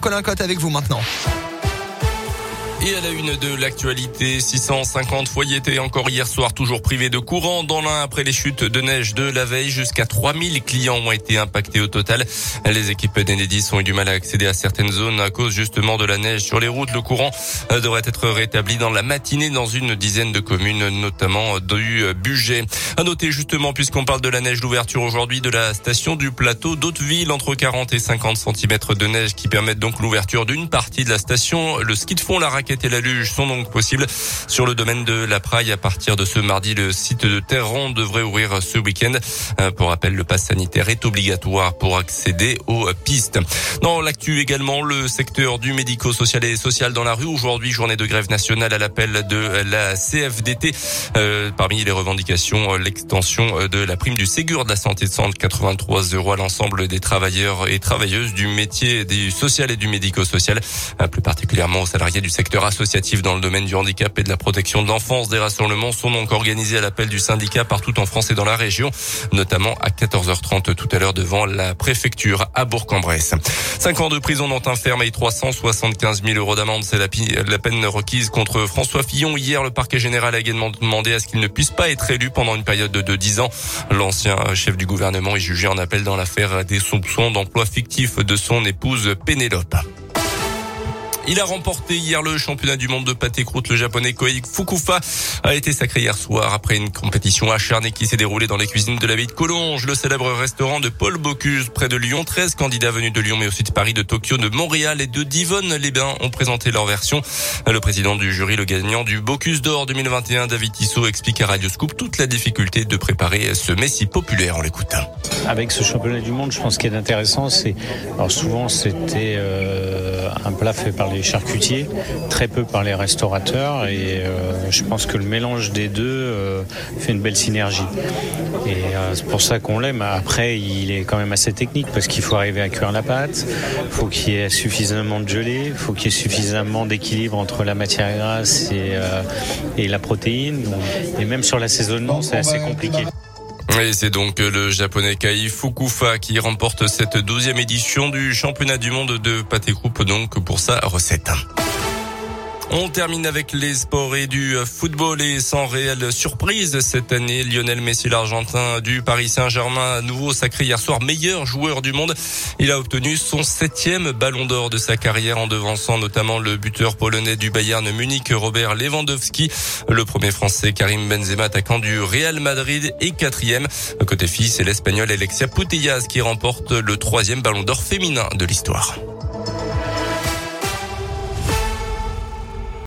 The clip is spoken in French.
Colin Cotte avec vous maintenant. Et à la une de l'actualité, 650 foyers étaient encore hier soir toujours privés de courant dans l'un après les chutes de neige de la veille. Jusqu'à 3000 clients ont été impactés au total. Les équipes d'Enedis ont eu du mal à accéder à certaines zones à cause justement de la neige sur les routes. Le courant euh, devrait être rétabli dans la matinée dans une dizaine de communes, notamment du budget. À noter justement, puisqu'on parle de la neige, l'ouverture aujourd'hui de la station du plateau d'Hauteville entre 40 et 50 cm de neige qui permettent donc l'ouverture d'une partie de la station. Le ski de fond, la raquette et la luge sont donc possibles sur le domaine de la Praille. À partir de ce mardi, le site de Terron devrait ouvrir ce week-end. Euh, pour rappel, le pass sanitaire est obligatoire pour accéder aux pistes. Dans l'actu également, le secteur du médico-social et social dans la rue. Aujourd'hui, journée de grève nationale à l'appel de la CFDT. Euh, parmi les revendications, l'extension de la prime du Ségur de la santé de 183 euros à l'ensemble des travailleurs et travailleuses du métier du social et du médico-social, euh, plus particulièrement aux salariés du secteur associatifs dans le domaine du handicap et de la protection de l'enfance. Des rassemblements sont donc organisés à l'appel du syndicat partout en France et dans la région, notamment à 14h30 tout à l'heure devant la préfecture à Bourg-en-Bresse. Cinq ans de prison dont un ferme et 375 000 euros d'amende, c'est la, peine requise contre François Fillon. Hier, le parquet général a également demandé à ce qu'il ne puisse pas être élu pendant une période de 10 ans. L'ancien chef du gouvernement est jugé en appel dans l'affaire des soupçons d'emploi fictif de son épouse Pénélope. Il a remporté hier le championnat du monde de pâté croûte. Le japonais Koei Fukufa a été sacré hier soir après une compétition acharnée qui s'est déroulée dans les cuisines de la ville de Collonges, le célèbre restaurant de Paul Bocuse près de Lyon. 13 candidats venus de Lyon mais aussi de Paris, de Tokyo, de Montréal et de Divonne-les-Bains ont présenté leur version. Le président du jury, le gagnant du Bocuse d'or 2021, David Tissot, explique à Radio Scoop toute la difficulté de préparer ce messie populaire. en l'écoutant. Avec ce championnat du monde, je pense qu'il est intéressant, c'est alors souvent c'était euh, un plat fait par les charcutiers, très peu par les restaurateurs, et euh, je pense que le mélange des deux euh, fait une belle synergie. Et c'est pour ça qu'on l'aime. Après, il est quand même assez technique parce qu'il faut arriver à cuire la pâte, faut qu'il y ait suffisamment de gelée, faut qu'il y ait suffisamment d'équilibre entre la matière grasse et, et la protéine. Et même sur l'assaisonnement, c'est assez compliqué. Et c'est donc le japonais Kai Fukufa qui remporte cette douzième édition du championnat du monde de pâté groupe donc pour sa recette. On termine avec les sports et du football et sans réelle surprise cette année. Lionel Messi, l'Argentin du Paris Saint-Germain, à nouveau sacré hier soir meilleur joueur du monde. Il a obtenu son septième ballon d'or de sa carrière en devançant notamment le buteur polonais du Bayern Munich, Robert Lewandowski. Le premier français, Karim Benzema, attaquant du Real Madrid, est quatrième. Côté fille, c'est l'Espagnol Alexia Putellas qui remporte le troisième ballon d'or féminin de l'histoire.